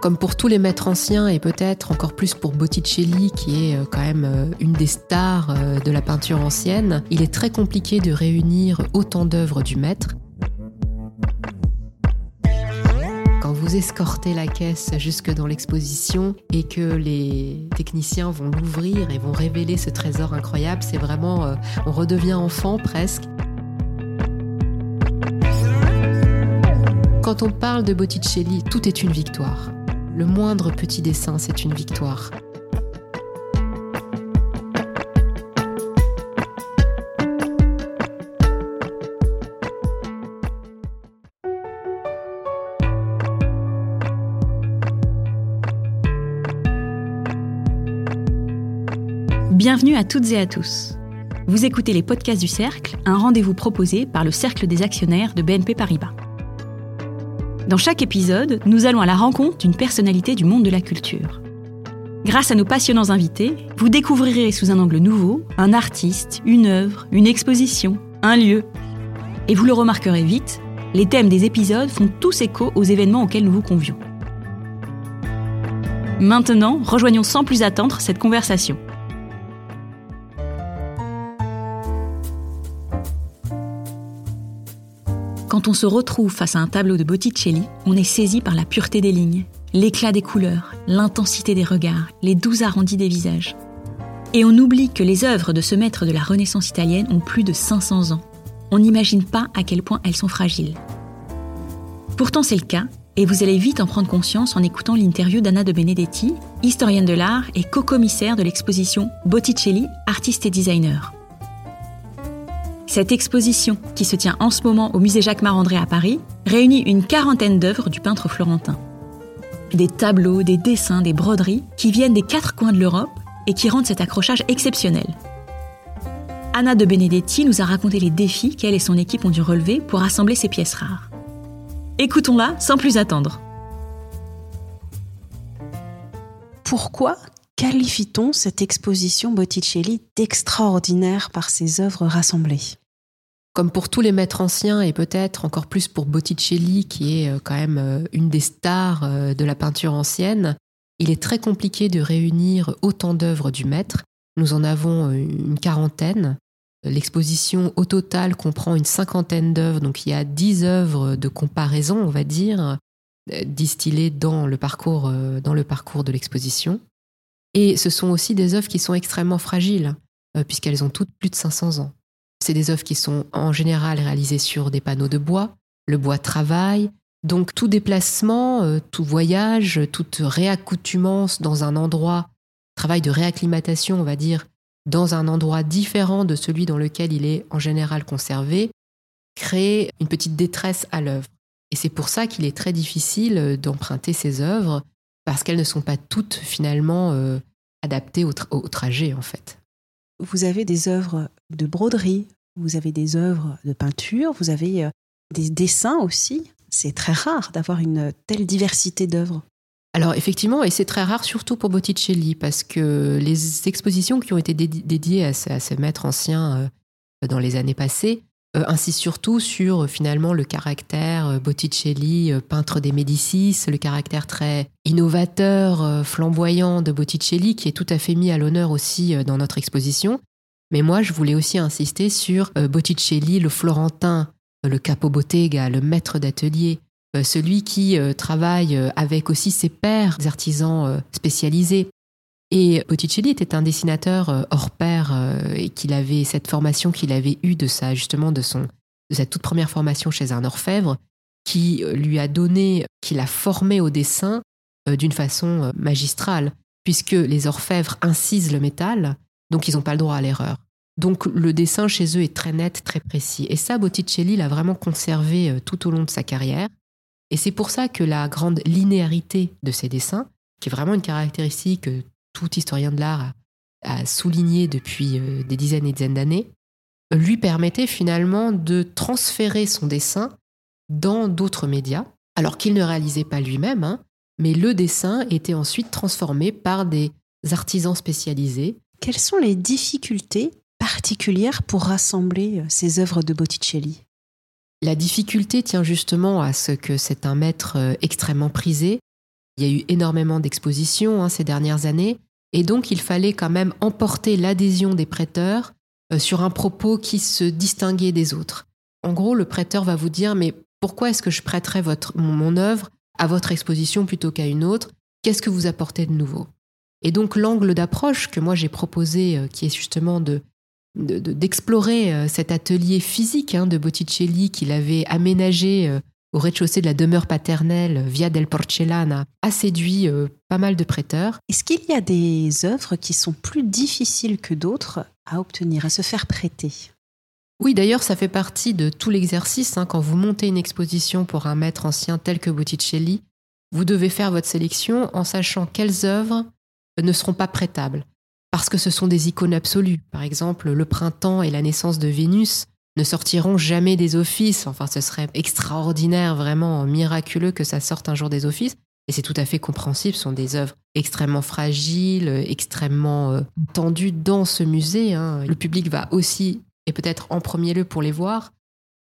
Comme pour tous les maîtres anciens et peut-être encore plus pour Botticelli qui est euh, quand même euh, une des stars euh, de la peinture ancienne, il est très compliqué de réunir autant d'œuvres du maître. Quand vous escortez la caisse jusque dans l'exposition et que les techniciens vont l'ouvrir et vont révéler ce trésor incroyable, c'est vraiment, on redevient enfant presque. Quand on parle de Botticelli, tout est une victoire. Le moindre petit dessin, c'est une victoire. Bienvenue à toutes et à tous. Vous écoutez les podcasts du Cercle, un rendez-vous proposé par le Cercle des actionnaires de BNP Paribas. Dans chaque épisode, nous allons à la rencontre d'une personnalité du monde de la culture. Grâce à nos passionnants invités, vous découvrirez sous un angle nouveau un artiste, une œuvre, une exposition, un lieu. Et vous le remarquerez vite, les thèmes des épisodes font tous écho aux événements auxquels nous vous convions. Maintenant, rejoignons sans plus attendre cette conversation. Quand on se retrouve face à un tableau de Botticelli, on est saisi par la pureté des lignes, l'éclat des couleurs, l'intensité des regards, les doux arrondis des visages. Et on oublie que les œuvres de ce maître de la Renaissance italienne ont plus de 500 ans. On n'imagine pas à quel point elles sont fragiles. Pourtant c'est le cas, et vous allez vite en prendre conscience en écoutant l'interview d'Anna de Benedetti, historienne de l'art et co-commissaire de l'exposition Botticelli, artiste et designer. Cette exposition, qui se tient en ce moment au musée Jacques Marandré à Paris, réunit une quarantaine d'œuvres du peintre florentin. Des tableaux, des dessins, des broderies qui viennent des quatre coins de l'Europe et qui rendent cet accrochage exceptionnel. Anna de Benedetti nous a raconté les défis qu'elle et son équipe ont dû relever pour assembler ces pièces rares. Écoutons-la sans plus attendre. Pourquoi qualifie-t-on cette exposition Botticelli d'extraordinaire par ses œuvres rassemblées? Comme pour tous les maîtres anciens et peut-être encore plus pour Botticelli qui est euh, quand même euh, une des stars euh, de la peinture ancienne, il est très compliqué de réunir autant d'œuvres du maître. Nous en avons une quarantaine. L'exposition au total comprend une cinquantaine d'œuvres, donc il y a dix œuvres de comparaison, on va dire, distillées dans le parcours, dans le parcours de l'exposition. Et ce sont aussi des œuvres qui sont extrêmement fragiles, euh, puisqu'elles ont toutes plus de 500 ans. C'est des œuvres qui sont en général réalisées sur des panneaux de bois, le bois travaille, donc tout déplacement, euh, tout voyage, toute réaccoutumance dans un endroit, travail de réacclimatation, on va dire, dans un endroit différent de celui dans lequel il est en général conservé, crée une petite détresse à l'œuvre. Et c'est pour ça qu'il est très difficile d'emprunter ces œuvres parce qu'elles ne sont pas toutes finalement euh, adaptées au, trajet en fait. Vous avez des œuvres de broderie, vous avez des œuvres de peinture, vous avez euh, des dessins aussi. C'est très rare d'avoir une telle diversité d'œuvres. Alors effectivement, et c'est très rare surtout pour Botticelli, parce que les expositions qui ont été dédiées à ce, maître ancien euh, dans les années passées insiste surtout sur euh, finalement le caractère euh, Botticelli, peintre des Médicis, le caractère très innovateur, flamboyant de Botticelli, qui est tout à fait mis à l'honneur aussi dans notre exposition. Mais moi, je voulais aussi insister sur Botticelli, le Florentin, le capo bottega, le maître d'atelier, celui qui travaille avec aussi ses pairs, artisans spécialisés, et Botticelli était un dessinateur euh, hors pair euh, et qu'il avait cette formation qu'il avait eue de sa justement de son de sa toute première formation chez un orfèvre qui euh, lui a donné, qui l'a formé au dessin d'une façon magistrale, puisque les orfèvres incisent le métal, donc ils n'ont pas le droit à l'erreur. Donc le dessin chez eux est très net, très précis. Et ça, Botticelli l'a vraiment conservé tout au long de sa carrière. Et c'est pour ça que la grande linéarité de ses dessins, qui est vraiment une caractéristique tout historien de l'art a, souligné depuis euh, des dizaines et dizaines d'années, lui permettait finalement de transférer son dessin dans d'autres médias, alors qu'il ne réalisait pas lui-même, hein, mais le dessin était ensuite transformé par des artisans spécialisés. Quelles sont les difficultés particulières pour rassembler euh, ces œuvres de Botticelli? La difficulté tient justement à ce que c'est un maître euh, extrêmement prisé, Il y a eu énormément d'expositions hein, ces dernières années, et donc il fallait quand même emporter l'adhésion des prêteurs euh, sur un propos qui se distinguait des autres. En gros, le prêteur va vous dire mais pourquoi est-ce que je prêterais mon, œuvre à votre exposition plutôt qu'à une autre? Qu'est-ce que vous apportez de nouveau? Et donc l'angle d'approche que moi j'ai proposé, euh, qui est justement de d'explorer euh, cet atelier physique hein, de Botticelli qu'il avait aménagé au rez-de-chaussée de la demeure paternelle Via del Porcellana a séduit pas mal de prêteurs. Est-ce qu'il y a des œuvres qui sont plus difficiles que d'autres à obtenir, à se faire prêter? Oui, d'ailleurs, ça fait partie de tout l'exercice. Hein. quand vous montez une exposition pour un maître ancien tel que Botticelli, vous devez faire votre sélection en sachant quelles œuvres ne seront pas prêtables. Parce que ce sont des icônes absolues. Par exemple, le printemps et la naissance de Vénus ne sortiront jamais des offices. Enfin, ce serait extraordinaire, vraiment miraculeux que ça sorte un jour des offices. Et c'est tout à fait compréhensible, ce sont des œuvres extrêmement fragiles, extrêmement euh, tendues dans ce musée. Hein. Le public va aussi, et peut-être en premier lieu pour les voir.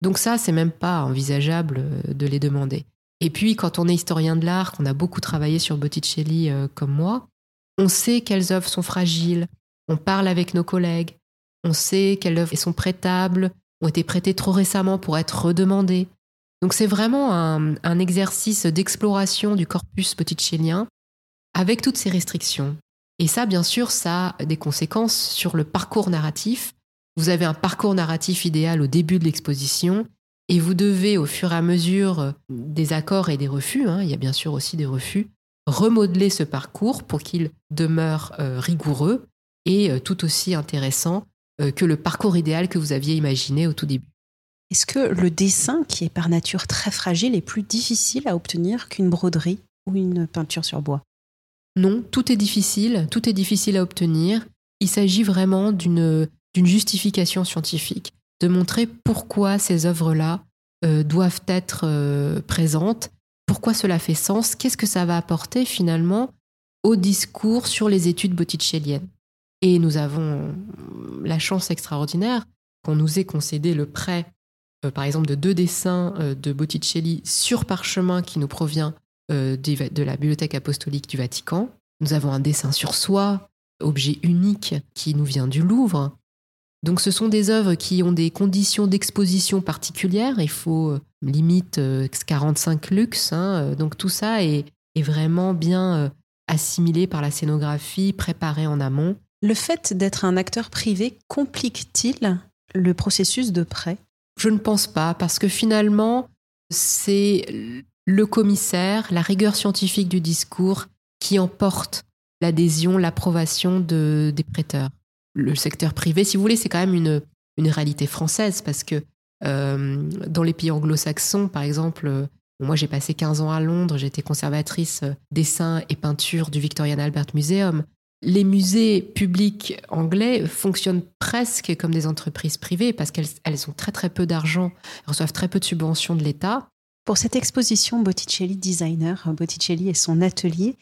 Donc ça, c'est même pas envisageable euh, de les demander. Et puis, quand on est historien de l'art, qu'on a beaucoup travaillé sur Botticelli euh, comme moi, on sait quelles œuvres sont fragiles, on parle avec nos collègues, on sait quelles œuvres sont prêtables, ont été prêtées trop récemment pour être redemandées. Donc c'est vraiment un, exercice d'exploration du corpus botticellien avec toutes ces restrictions. Et ça, bien sûr, ça a des conséquences sur le parcours narratif. Vous avez un parcours narratif idéal au début de l'exposition et vous devez, au fur et à mesure des accords et des refus, hein, il y a bien sûr aussi des refus, remodeler ce parcours pour qu'il demeure euh, rigoureux et euh, tout aussi intéressant que le parcours idéal que vous aviez imaginé au tout début. Est-ce que le dessin, qui est par nature très fragile, est plus difficile à obtenir qu'une broderie ou une peinture sur bois? Non, tout est difficile, tout est difficile à obtenir. Il s'agit vraiment d'une justification scientifique, de montrer pourquoi ces œuvres-là euh, doivent être euh, présentes, pourquoi cela fait sens, qu'est-ce que ça va apporter finalement au discours sur les études botticelliennes. Et nous avons la chance extraordinaire qu'on nous ait concédé le prêt euh, par exemple, de deux dessins euh, de Botticelli sur parchemin qui nous provient euh, de la Bibliothèque apostolique du Vatican. Nous avons un dessin sur soie, objet unique, qui nous vient du Louvre. Donc ce sont des œuvres qui ont des conditions d'exposition particulières. Il faut limite 45 lux. Hein. Donc tout ça est, est vraiment bien assimilé par la scénographie, préparé en amont. Le fait d'être un acteur privé complique-t-il le processus de prêt? Je ne pense pas, parce que finalement, c'est le commissaire, la rigueur scientifique du discours qui emporte l'adhésion, l'approbation de, des prêteurs. Le secteur privé, si vous voulez, c'est quand même une, une réalité française, parce que euh, dans les pays anglo-saxons, par exemple, euh, moi j'ai passé 15 ans à Londres, j'étais conservatrice euh, dessin et peinture du Victorian Albert Museum les musées publics anglais fonctionnent presque comme des entreprises privées parce qu'elles ont très très peu d'argent, reçoivent très peu de subventions de l'État. Pour cette exposition Botticelli Designer, Botticelli et son atelier,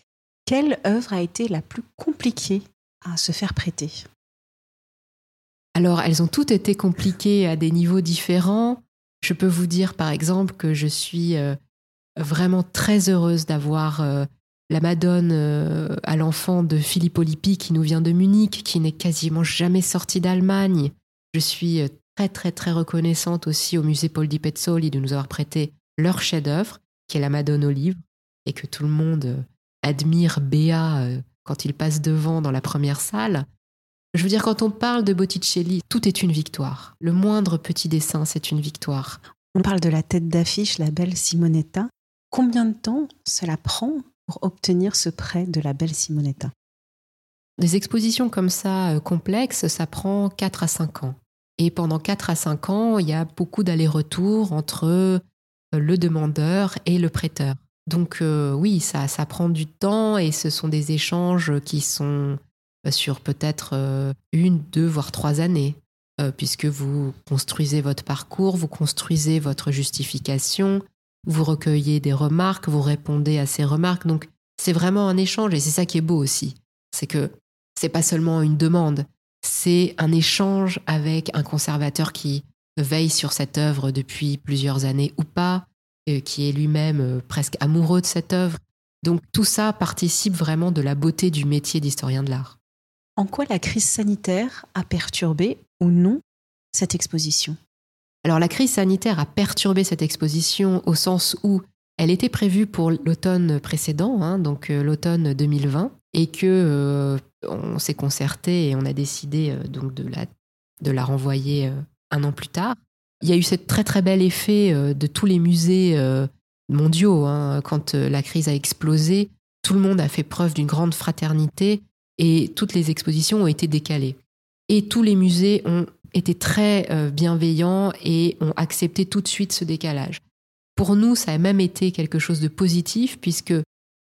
quelle œuvre a été la plus compliquée à se faire prêter? Alors, elles ont toutes été compliquées à des niveaux différents. Je peux vous dire par exemple que je suis euh, vraiment très heureuse d'avoir euh, la Madone euh, à l'enfant de Filippo Lippi qui nous vient de Munich, qui n'est quasiment jamais sorti d'Allemagne. Je suis euh, très très très reconnaissante aussi au musée Paul di Pezzoli de nous avoir prêté leur chef-d'œuvre, qui est la Madone au livre, et que tout le monde euh, admire Béa quand il passe devant dans la première salle. Je veux dire, quand on parle de Botticelli, tout est une victoire. Le moindre petit dessin, c'est une victoire. On parle de la tête d'affiche, la belle Simonetta. Combien de temps cela prend obtenir ce prêt de la belle Simonetta Des expositions comme ça euh, complexes, ça prend 4 à 5 ans. Et pendant 4 à 5 ans, il y a beaucoup d'allers-retours entre euh, le demandeur et le prêteur. Donc euh, oui, ça, ça prend du temps et ce sont des échanges qui sont sur peut-être une, deux, voire trois années, puisque vous construisez votre parcours, vous construisez votre justification, vous recueillez des remarques, vous répondez à ces remarques. Donc, c'est vraiment un échange et c'est ça qui est beau aussi. C'est que c'est pas seulement une demande, c'est un échange avec un conservateur qui veille sur cette œuvre depuis plusieurs années ou pas, euh, qui est lui-même euh, presque amoureux de cette œuvre. Donc tout ça participe vraiment de la beauté du métier d'historien de l'art. En quoi la crise sanitaire a perturbé ou non cette exposition? Alors la crise sanitaire a perturbé cette exposition au sens où elle était prévue pour l'automne précédent, hein, donc euh, l'automne 2020, et que euh, on s'est concerté et on a décidé euh, donc de la, de la renvoyer un an plus tard. Il y a eu ce très très bel effet de tous les musées mondiaux. Hein, quand la crise a explosé, tout le monde a fait preuve d'une grande fraternité et toutes les expositions ont été décalées. Et tous les musées ont été très bienveillants et ont accepté tout de suite ce décalage. Pour nous, ça a même été quelque chose de positif puisque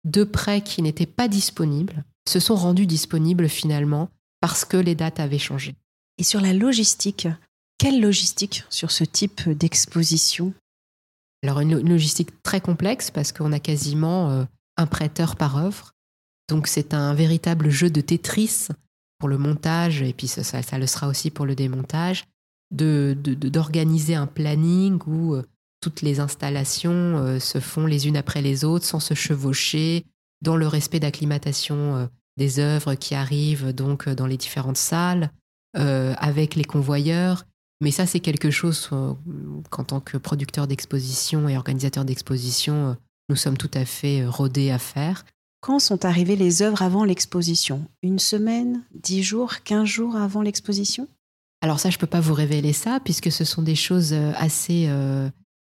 deux prêts qui n'étaient pas disponibles se sont rendus disponibles finalement parce que les dates avaient changé. Et sur la logistique, quelle logistique sur ce type d'exposition? Alors une logistique très complexe parce qu'on a quasiment euh, un prêteur par œuvre. Donc c'est un véritable jeu de Tetris pour le montage et puis ça, le sera aussi pour le démontage, d'organiser de, un planning où euh, toutes les installations euh, se font les unes après les autres sans se chevaucher, dans le respect d'acclimatation euh, des œuvres qui arrivent donc dans les différentes salles, avec les convoyeurs. Mais ça, c'est quelque chose qu'en tant que producteur d'exposition et organisateur d'exposition, nous sommes tout à fait rodés à faire. Quand sont arrivées les œuvres avant l'exposition? Une semaine, dix jours, quinze jours avant l'exposition? Alors ça, je ne peux pas vous révéler ça, puisque ce sont des choses assez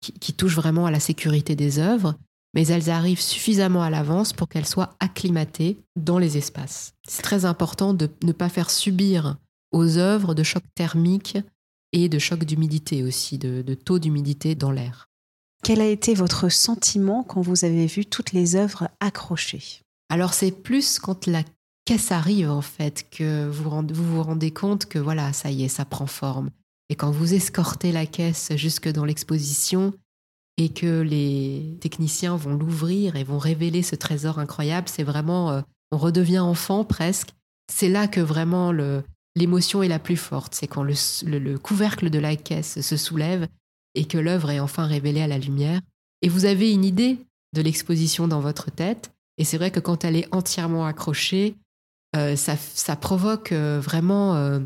qui, touchent vraiment à la sécurité des œuvres, mais elles arrivent suffisamment à l'avance pour qu'elles soient acclimatées dans les espaces. C'est très important de ne pas faire subir aux œuvres de chocs thermiques et de chocs d'humidité aussi, de taux d'humidité dans l'air. Quel a été votre sentiment quand vous avez vu toutes les œuvres accrochées? Alors c'est plus quand la caisse arrive en fait que vous vous, rendez compte que voilà, ça y est, ça prend forme. Et quand vous escortez la caisse jusque dans l'exposition et que les techniciens vont l'ouvrir et vont révéler ce trésor incroyable, c'est vraiment, euh, on redevient enfant presque. C'est là que vraiment l'émotion est la plus forte. C'est quand le, couvercle de la caisse se soulève et que l'œuvre est enfin révélée à la lumière. Et vous avez une idée de l'exposition dans votre tête. Et c'est vrai que quand elle est entièrement accrochée, euh, ça, provoque euh, vraiment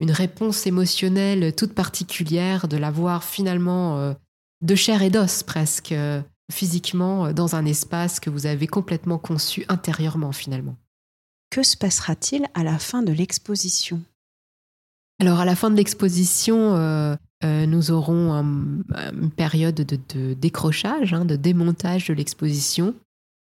une réponse émotionnelle toute particulière, de la voir finalement euh, de chair et d'os presque, euh, physiquement, euh, dans un espace que vous avez complètement conçu intérieurement finalement. Que se passera-t-il à la fin de l'exposition? Alors à la fin de l'exposition, nous aurons une période de, décrochage, hein, de démontage de l'exposition,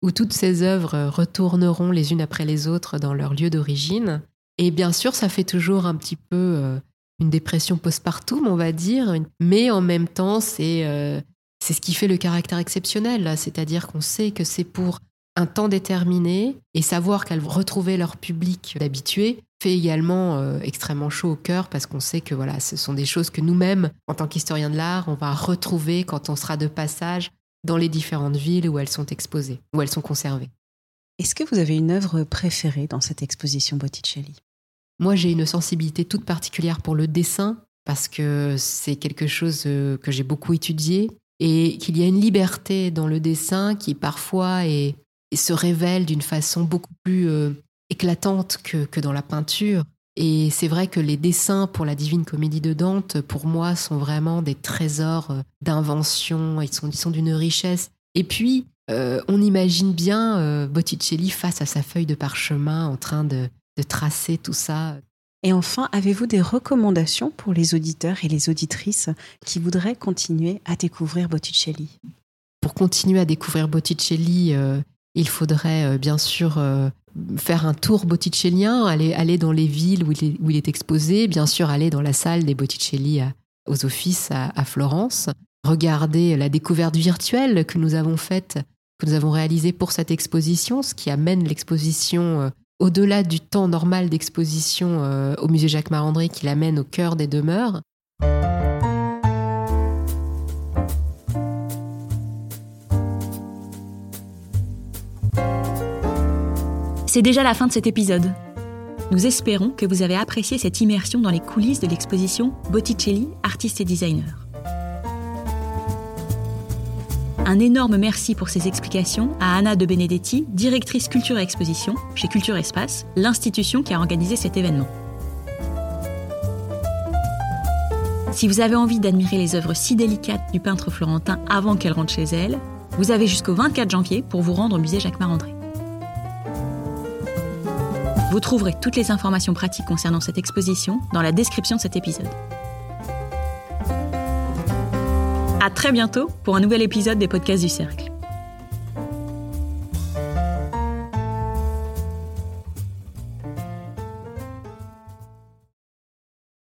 où toutes ces œuvres retourneront les unes après les autres dans leur lieu d'origine et bien sûr, ça fait toujours un petit peu euh, une dépression postpartum, on va dire, mais en même temps, c'est euh, c'est ce qui fait le caractère exceptionnel. C'est-à-dire qu'on sait que c'est pour un temps déterminé et savoir qu'elles vont retrouver leur public d'habitués fait également euh, extrêmement chaud au cœur parce qu'on sait que voilà, ce sont des choses que nous-mêmes, en tant qu'historiens de l'art, on va retrouver quand on sera de passage dans les différentes villes où elles sont exposées, où elles sont conservées. Est-ce que vous avez une œuvre préférée dans cette exposition Botticelli? Moi, j'ai une sensibilité toute particulière pour le dessin parce que c'est quelque chose euh, que j'ai beaucoup étudié et qu'il y a une liberté dans le dessin qui parfois est, se révèle d'une façon beaucoup plus euh, éclatante que, que dans la peinture. Et c'est vrai que les dessins pour la Divine Comédie de Dante, pour moi, sont vraiment des trésors euh, d'invention, ils sont, ils sont d'une richesse. Et puis, euh, on imagine bien euh, Botticelli face à sa feuille de parchemin en train de, tracer tout ça. Et enfin, avez-vous des recommandations pour les auditeurs et les auditrices qui voudraient continuer à découvrir Botticelli? Pour continuer à découvrir Botticelli, euh, il faudrait bien sûr faire un tour botticellien, aller, aller dans les villes où il, est, exposé, bien sûr aller dans la salle des Botticelli aux offices à Florence, regarder la découverte virtuelle que nous avons faite que nous avons réalisé pour cette exposition, ce qui amène l'exposition euh, au-delà du temps normal d'exposition euh, au musée Jacques Marandré, qui l'amène au cœur des demeures. C'est déjà la fin de cet épisode. Nous espérons que vous avez apprécié cette immersion dans les coulisses de l'exposition Botticelli, artiste et designer. Un énorme merci pour ces explications à Anna de Benedetti, directrice culture et exposition chez Culture Espace, l'institution qui a organisé cet événement. Si vous avez envie d'admirer les œuvres si délicates du peintre florentin avant qu'elle rentre chez elle, vous avez jusqu'au 24 janvier pour vous rendre au musée Jacques Marandré. Vous trouverez toutes les informations pratiques concernant cette exposition dans la description de cet épisode. À très bientôt pour un nouvel épisode des podcasts du Cercle.